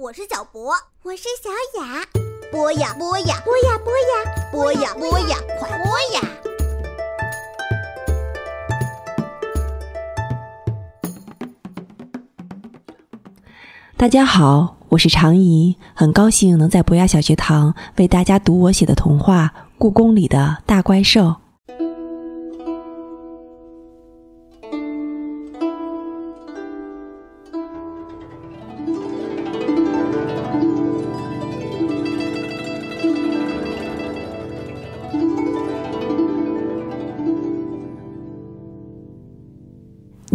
我是小博，我是小雅。播呀播呀，播呀播呀，播呀播呀，快播呀！大家好，我是常怡，很高兴能在博雅小学堂为大家读我写的童话《故宫里的大怪兽》。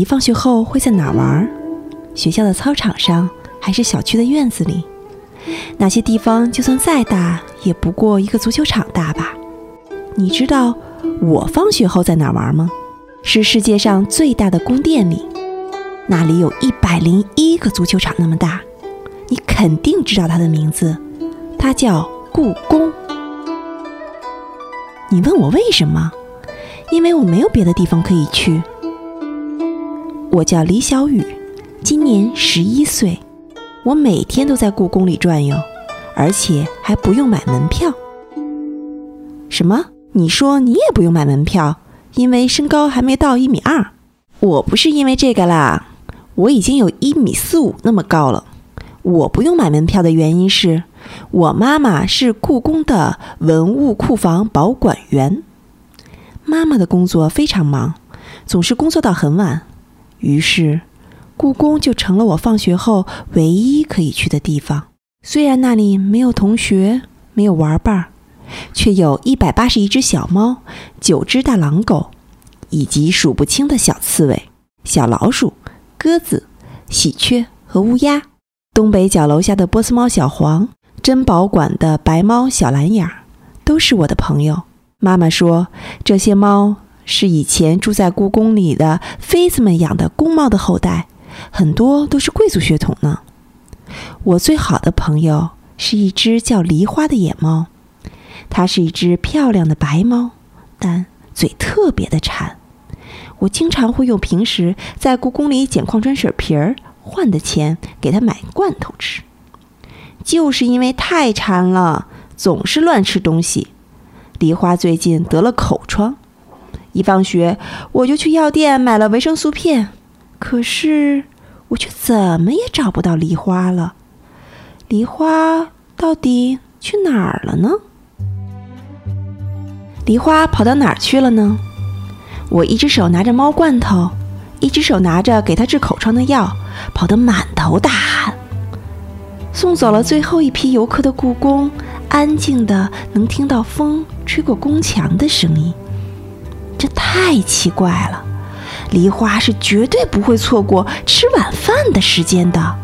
你放学后会在哪玩？学校的操场上，还是小区的院子里？那些地方就算再大，也不过一个足球场大吧？你知道我放学后在哪玩吗？是世界上最大的宫殿里，那里有一百零一个足球场那么大。你肯定知道它的名字，它叫故宫。你问我为什么？因为我没有别的地方可以去。我叫李小雨，今年十一岁。我每天都在故宫里转悠，而且还不用买门票。什么？你说你也不用买门票，因为身高还没到一米二？我不是因为这个啦，我已经有一米四五那么高了。我不用买门票的原因是，我妈妈是故宫的文物库房保管员。妈妈的工作非常忙，总是工作到很晚。于是，故宫就成了我放学后唯一可以去的地方。虽然那里没有同学，没有玩伴儿，却有一百八十一只小猫，九只大狼狗，以及数不清的小刺猬、小老鼠、鸽子、喜鹊和乌鸦。东北角楼下的波斯猫小黄，珍宝馆的白猫小蓝眼儿，都是我的朋友。妈妈说，这些猫。是以前住在故宫里的妃子们养的宫猫的后代，很多都是贵族血统呢。我最好的朋友是一只叫梨花的野猫，它是一只漂亮的白猫，但嘴特别的馋。我经常会用平时在故宫里捡矿泉水瓶儿换的钱给它买罐头吃，就是因为太馋了，总是乱吃东西。梨花最近得了口疮。一放学，我就去药店买了维生素片，可是我却怎么也找不到梨花了。梨花到底去哪儿了呢？梨花跑到哪儿去了呢？我一只手拿着猫罐头，一只手拿着给它治口疮的药，跑得满头大汗。送走了最后一批游客的故宫，安静的能听到风吹过宫墙的声音。这太奇怪了，梨花是绝对不会错过吃晚饭的时间的。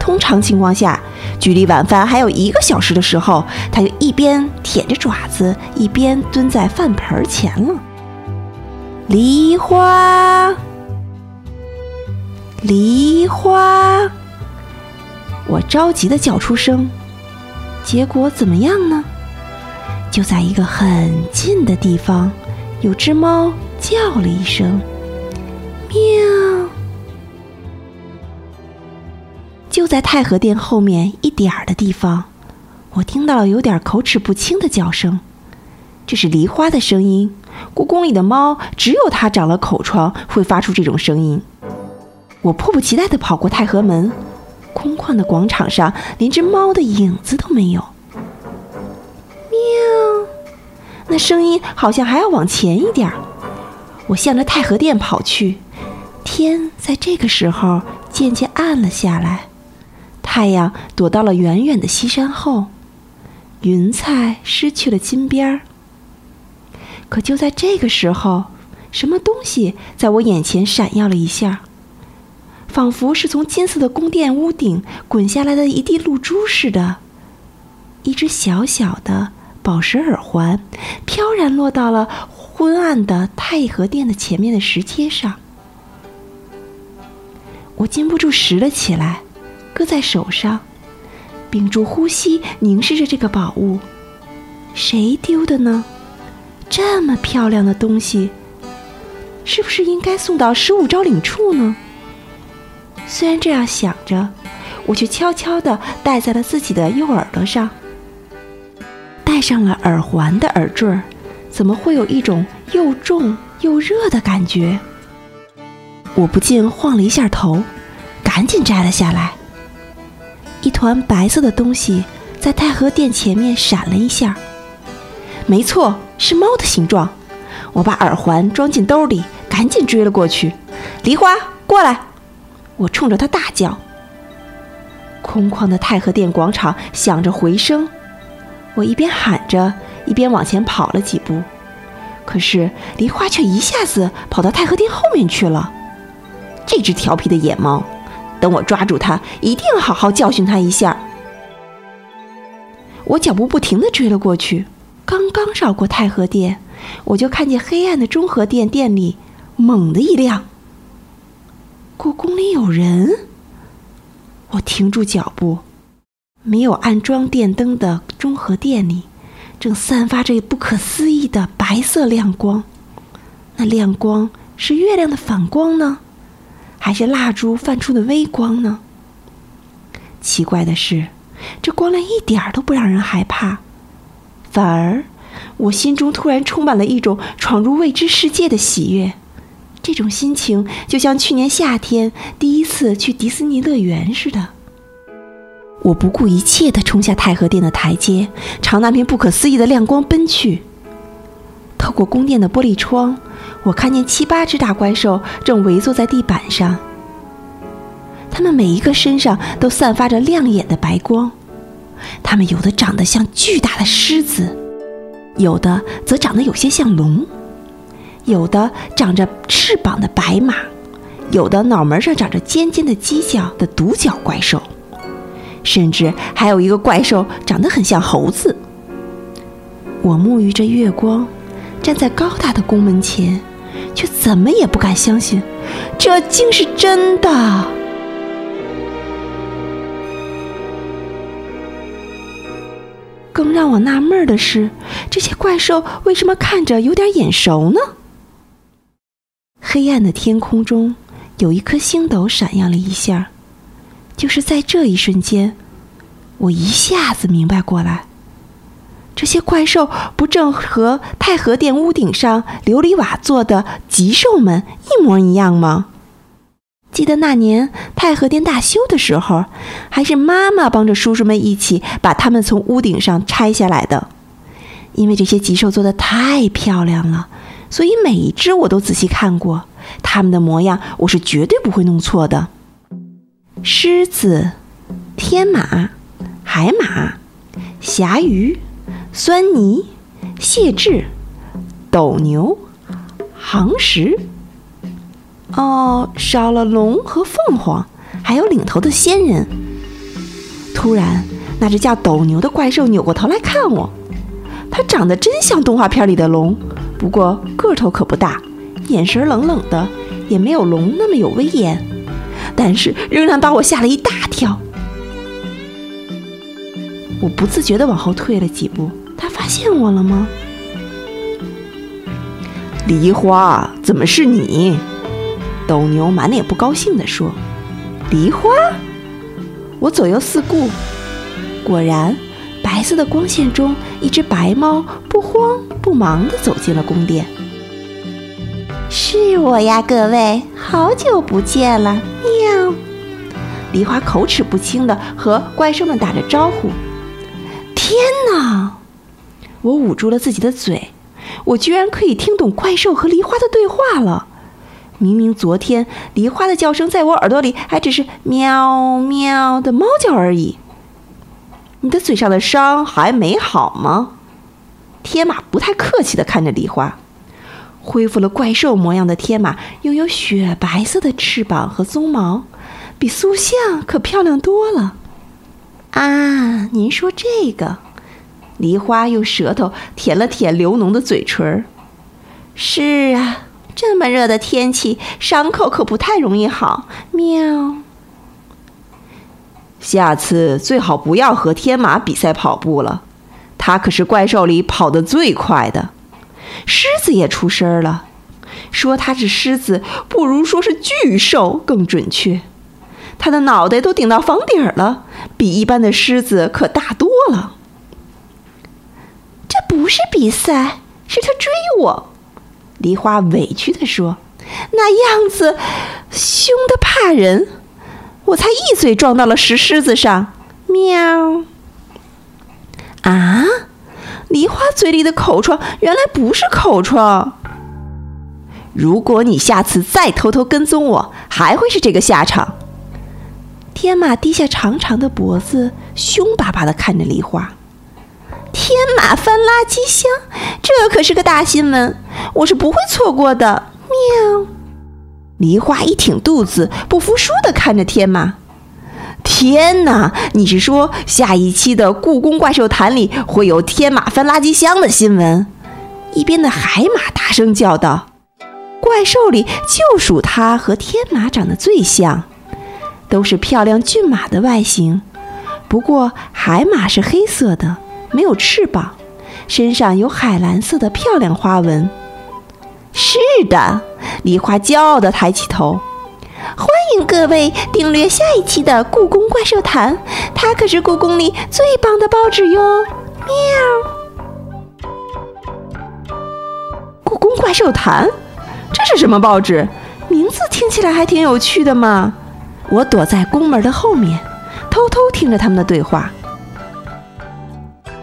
通常情况下，距离晚饭还有一个小时的时候，它就一边舔着爪子，一边蹲在饭盆前了。梨花，梨花，我着急的叫出声，结果怎么样呢？就在一个很近的地方。有只猫叫了一声“喵”，就在太和殿后面一点儿的地方，我听到了有点口齿不清的叫声。这是梨花的声音。故宫里的猫只有它长了口疮，会发出这种声音。我迫不及待地跑过太和门，空旷的广场上连只猫的影子都没有。喵。那声音好像还要往前一点儿，我向着太和殿跑去。天在这个时候渐渐暗了下来，太阳躲到了远远的西山后，云彩失去了金边儿。可就在这个时候，什么东西在我眼前闪耀了一下，仿佛是从金色的宫殿屋顶滚下来的一滴露珠似的，一只小小的。宝石耳环飘然落到了昏暗的太和殿的前面的石阶上，我禁不住拾了起来，搁在手上，屏住呼吸凝视着这个宝物。谁丢的呢？这么漂亮的东西，是不是应该送到十五招领处呢？虽然这样想着，我却悄悄地戴在了自己的右耳朵上。上了耳环的耳坠，怎么会有一种又重又热的感觉？我不禁晃了一下头，赶紧摘了下来。一团白色的东西在太和殿前面闪了一下，没错，是猫的形状。我把耳环装进兜里，赶紧追了过去。梨花，过来！我冲着他大叫。空旷的太和殿广场响着回声，我一边喊着，一边往前跑了几步。可是梨花却一下子跑到太和殿后面去了。这只调皮的野猫，等我抓住它，一定好好教训它一下。我脚步不停地追了过去，刚刚绕过太和殿，我就看见黑暗的中和殿殿里猛地一亮。故宫里有人。我停住脚步，没有安装电灯的中和殿里，正散发着不可思议的白色亮光。那亮光是月亮的反光呢？还是蜡烛泛出的微光呢？奇怪的是，这光亮一点儿都不让人害怕，反而我心中突然充满了一种闯入未知世界的喜悦。这种心情就像去年夏天第一次去迪士尼乐园似的。我不顾一切地冲下太和殿的台阶，朝那片不可思议的亮光奔去。透过宫殿的玻璃窗。我看见七八只大怪兽正围坐在地板上，它们每一个身上都散发着亮眼的白光，它们有的长得像巨大的狮子，有的则长得有些像龙，有的长着翅膀的白马，有的脑门上长着尖尖的犄角的独角怪兽，甚至还有一个怪兽长得很像猴子。我沐浴着月光，站在高大的宫门前。却怎么也不敢相信，这竟是真的。更让我纳闷的是，这些怪兽为什么看着有点眼熟呢？黑暗的天空中，有一颗星斗闪耀了一下，就是在这一瞬间，我一下子明白过来。这些怪兽不正和太和殿屋顶上琉璃瓦做的吉兽们一模一样吗？记得那年太和殿大修的时候，还是妈妈帮着叔叔们一起把它们从屋顶上拆下来的。因为这些吉兽做的太漂亮了，所以每一只我都仔细看过，它们的模样我是绝对不会弄错的。狮子、天马、海马、侠鱼。酸泥、蟹豸、斗牛、行石，哦，少了龙和凤凰，还有领头的仙人。突然，那只叫斗牛的怪兽扭过头来看我，它长得真像动画片里的龙，不过个头可不大，眼神冷冷的，也没有龙那么有威严，但是仍然把我吓了一大跳。我不自觉地往后退了几步。他发现我了吗？梨花，怎么是你？斗牛满脸不高兴地说：“梨花。”我左右四顾，果然，白色的光线中，一只白猫不慌不忙地走进了宫殿。是我呀，各位，好久不见了！梨花口齿不清地和怪兽们打着招呼。天哪！我捂住了自己的嘴，我居然可以听懂怪兽和梨花的对话了。明明昨天梨花的叫声在我耳朵里还只是喵喵的猫叫而已。你的嘴上的伤还没好吗？天马不太客气地看着梨花。恢复了怪兽模样的天马拥有雪白色的翅膀和鬃毛，比塑像可漂亮多了。啊，您说这个？梨花用舌头舔了舔流脓的嘴唇。是啊，这么热的天气，伤口可不太容易好。喵。下次最好不要和天马比赛跑步了，它可是怪兽里跑得最快的。狮子也出声了，说它是狮子，不如说是巨兽更准确。他的脑袋都顶到房顶儿了，比一般的狮子可大多了。这不是比赛，是他追我。梨花委屈地说：“那样子凶得怕人，我才一嘴撞到了石狮子上。”喵！啊，梨花嘴里的口疮原来不是口疮。如果你下次再偷偷跟踪我，还会是这个下场。天马低下长长的脖子，凶巴巴地看着梨花。天马翻垃圾箱，这可是个大新闻，我是不会错过的。喵！梨花一挺肚子，不服输地看着天马。天哪，你是说下一期的《故宫怪兽谈》里会有天马翻垃圾箱的新闻？一边的海马大声叫道：“怪兽里就属它和天马长得最像，都是漂亮骏马的外形。不过海马是黑色的。”没有翅膀，身上有海蓝色的漂亮花纹。是的，梨花骄傲地抬起头。欢迎各位订阅下一期的《故宫怪兽谈》，它可是故宫里最棒的报纸哟！喵。故宫怪兽谈，这是什么报纸？名字听起来还挺有趣的嘛。我躲在宫门的后面，偷偷听着他们的对话。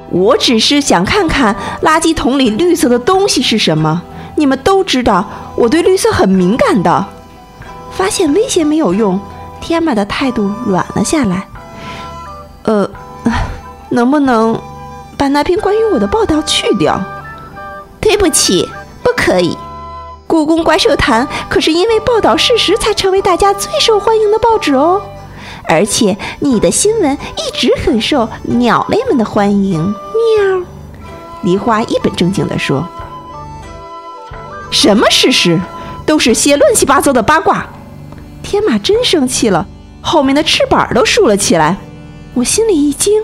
我只是想看看垃圾桶里绿色的东西是什么。你们都知道我对绿色很敏感的。发现威胁没有用，天马的态度软了下来。呃，能不能把那篇关于我的报道去掉？对不起，不可以。故宫怪兽谈可是因为报道事实才成为大家最受欢迎的报纸哦。而且你的新闻一直很受鸟类们的欢迎。喵，梨花一本正经地说：“什么事实？都是些乱七八糟的八卦。”天马真生气了，后面的翅膀都竖了起来。我心里一惊，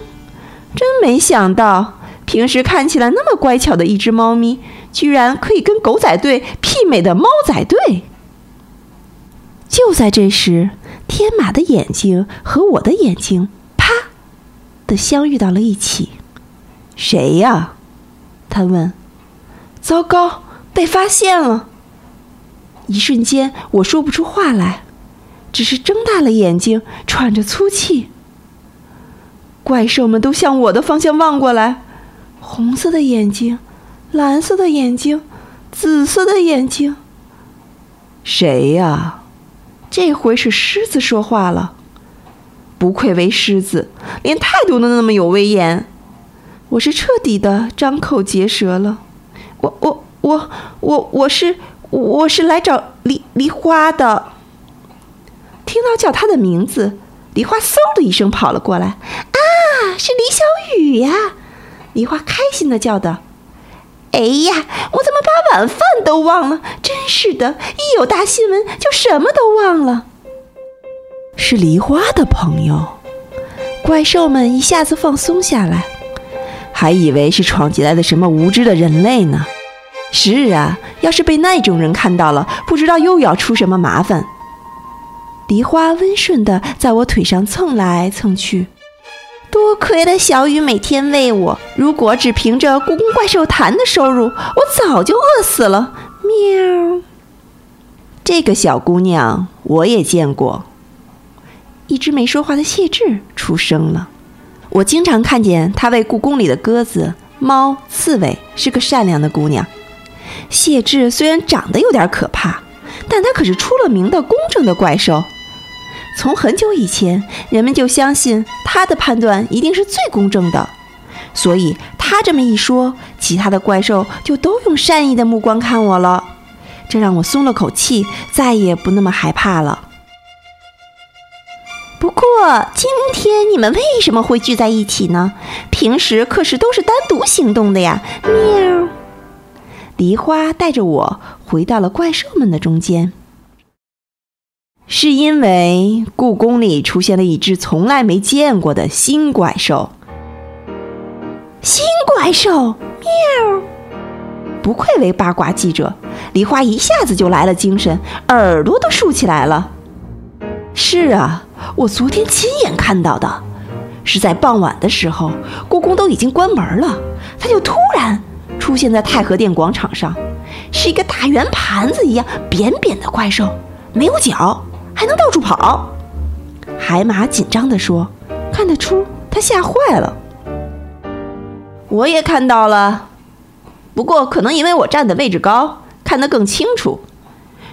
真没想到，平时看起来那么乖巧的一只猫咪，居然可以跟狗仔队媲美的猫仔队。就在这时。天马的眼睛和我的眼睛啪的相遇到了一起。谁呀？他问。糟糕，被发现了！一瞬间，我说不出话来，只是睁大了眼睛，喘着粗气。怪兽们都向我的方向望过来，红色的眼睛，蓝色的眼睛，紫色的眼睛。谁呀？这回是狮子说话了，不愧为狮子，连态度都那么有威严。我是彻底的张口结舌了。我我我我我是我是来找梨梨花的。听到叫他的名字，梨花嗖的一声跑了过来。啊，是李小雨呀！梨花开心的叫道。哎呀，我怎么把晚饭都忘了？真是的，一有大新闻就什么都忘了。是梨花的朋友，怪兽们一下子放松下来，还以为是闯进来的什么无知的人类呢。是啊，要是被那种人看到了，不知道又要出什么麻烦。梨花温顺的在我腿上蹭来蹭去。多亏了小雨每天喂我，如果只凭着《故宫怪兽谈》的收入，我早就饿死了。喵！这个小姑娘我也见过。一只没说话的谢智出声了。我经常看见她喂故宫里的鸽子、猫、刺猬，是个善良的姑娘。谢志虽然长得有点可怕，但她可是出了名的公正的怪兽。从很久以前，人们就相信他的判断一定是最公正的，所以他这么一说，其他的怪兽就都用善意的目光看我了，这让我松了口气，再也不那么害怕了。不过今天你们为什么会聚在一起呢？平时可是都是单独行动的呀！喵。梨花带着我回到了怪兽们的中间。是因为故宫里出现了一只从来没见过的新怪兽。新怪兽，喵！不愧为八卦记者，梨花一下子就来了精神，耳朵都竖起来了。是啊，我昨天亲眼看到的，是在傍晚的时候，故宫都已经关门了，它就突然出现在太和殿广场上，是一个大圆盘子一样扁扁的怪兽，没有脚，还能到处跑。海马紧张地说：“看得出他吓坏了。”我也看到了，不过可能因为我站的位置高，看得更清楚。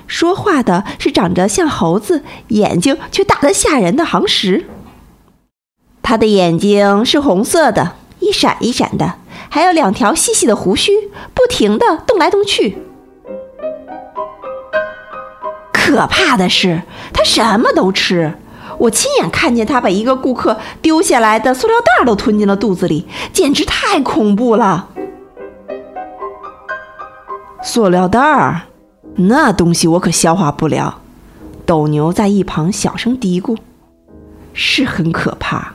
说话的是长着像猴子、眼睛却大得吓人的航石。他的眼睛是红色的，一闪一闪的，还有两条细细的胡须，不停地动来动去。可怕的是，他什么都吃。我亲眼看见他把一个顾客丢下来的塑料袋都吞进了肚子里，简直太恐怖了。塑料袋儿。那东西我可消化不了，斗牛在一旁小声嘀咕：“是很可怕，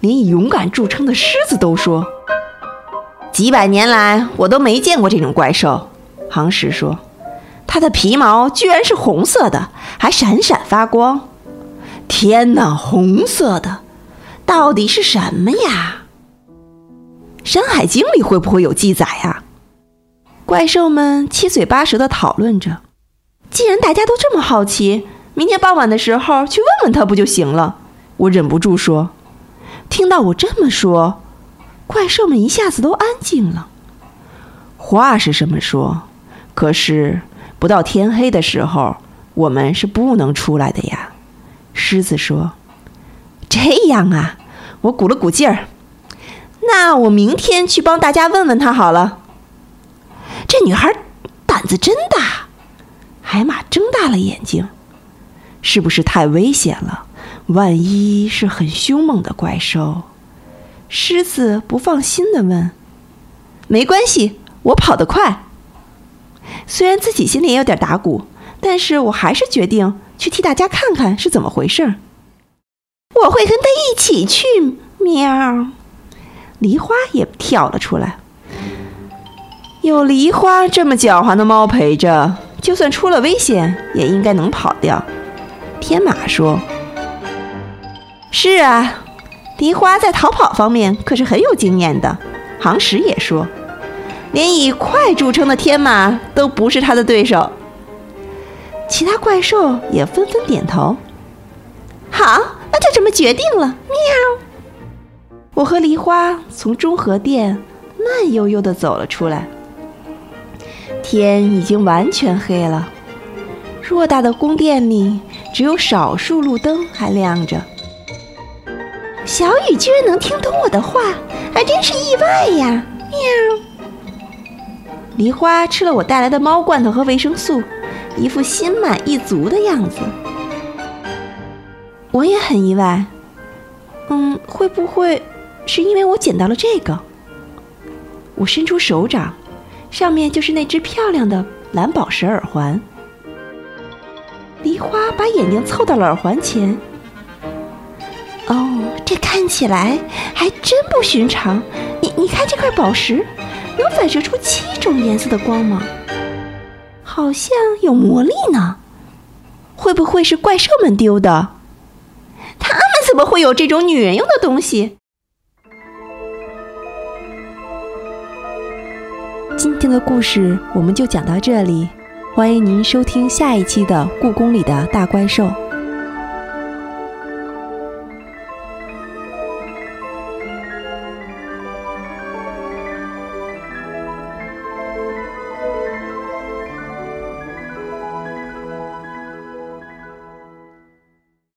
连以勇敢著称的狮子都说，几百年来我都没见过这种怪兽。”行石说：“它的皮毛居然是红色的，还闪闪发光。天哪，红色的，到底是什么呀？《山海经》里会不会有记载呀？”怪兽们七嘴八舌地讨论着。既然大家都这么好奇，明天傍晚的时候去问问他不就行了？我忍不住说。听到我这么说，怪兽们一下子都安静了。话是这么说，可是不到天黑的时候，我们是不能出来的呀。狮子说：“这样啊。”我鼓了鼓劲儿。那我明天去帮大家问问他好了。这女孩胆子真大，海马睁大了眼睛，是不是太危险了？万一是很凶猛的怪兽？狮子不放心的问：“没关系，我跑得快。”虽然自己心里也有点打鼓，但是我还是决定去替大家看看是怎么回事儿。我会跟他一起去。喵！梨花也跳了出来。有梨花这么狡猾的猫陪着，就算出了危险，也应该能跑掉。天马说：“是啊，梨花在逃跑方面可是很有经验的。”行石也说：“连以快著称的天马都不是他的对手。”其他怪兽也纷纷点头。好，那就这么决定了。喵！我和梨花从中和殿慢悠悠地走了出来。天已经完全黑了，偌大的宫殿里只有少数路灯还亮着。小雨居然能听懂我的话，还真是意外呀！喵。梨花吃了我带来的猫罐头和维生素，一副心满意足的样子。我也很意外，嗯，会不会是因为我捡到了这个？我伸出手掌。上面就是那只漂亮的蓝宝石耳环。梨花把眼睛凑到了耳环前。哦，这看起来还真不寻常。你你看这块宝石，能反射出七种颜色的光芒，好像有魔力呢。会不会是怪兽们丢的？他们怎么会有这种女人用的东西？今天的故事我们就讲到这里，欢迎您收听下一期的《故宫里的大怪兽》。